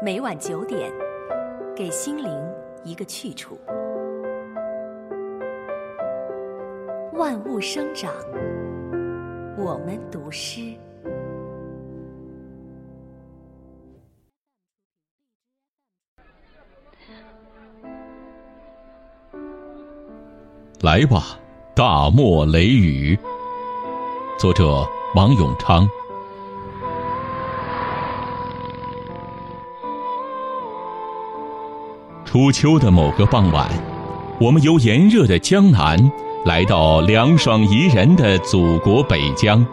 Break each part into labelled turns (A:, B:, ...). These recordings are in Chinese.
A: 每晚九点，给心灵一个去处。万物生长，我们读诗。
B: 来吧，大漠雷雨。作者：王永昌。初秋的某个傍晚，我们由炎热的江南来到凉爽宜人的祖国北疆。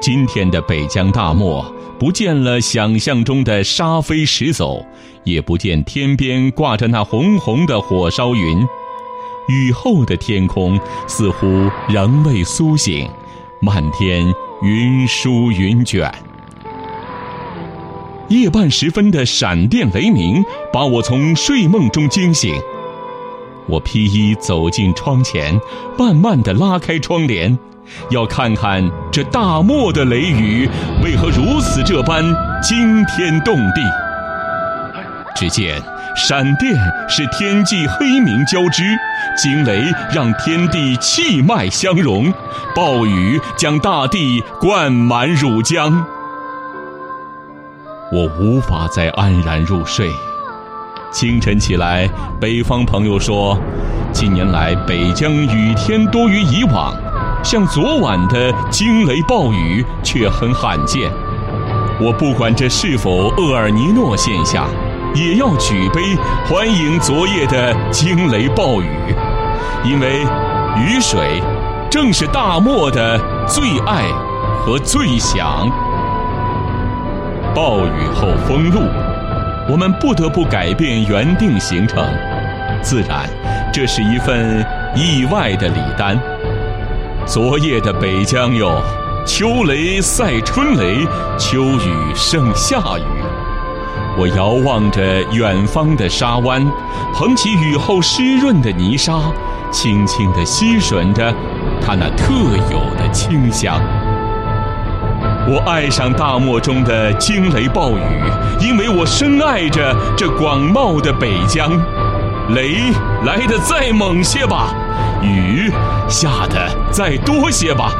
B: 今天的北疆大漠，不见了想象中的沙飞石走，也不见天边挂着那红红的火烧云。雨后的天空似乎仍未苏醒，漫天云舒云卷。夜半时分的闪电雷鸣，把我从睡梦中惊醒。我披衣走进窗前，慢慢的拉开窗帘，要看看这大漠的雷雨为何如此这般惊天动地。只见闪电使天际黑明交织，惊雷让天地气脉相融，暴雨将大地灌满乳浆。我无法再安然入睡。清晨起来，北方朋友说，近年来北疆雨天多于以往，像昨晚的惊雷暴雨却很罕见。我不管这是否厄尔尼诺现象，也要举杯欢迎昨夜的惊雷暴雨，因为雨水正是大漠的最爱和最想。暴雨后封路，我们不得不改变原定行程。自然，这是一份意外的礼单。昨夜的北疆哟，秋雷赛春雷，秋雨胜夏雨。我遥望着远方的沙湾，捧起雨后湿润的泥沙，轻轻地吸吮着它那特有的清香。我爱上大漠中的惊雷暴雨，因为我深爱着这广袤的北疆。雷来得再猛些吧，雨下得再多些吧，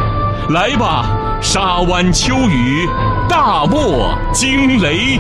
B: 来吧，沙湾秋雨，大漠惊雷。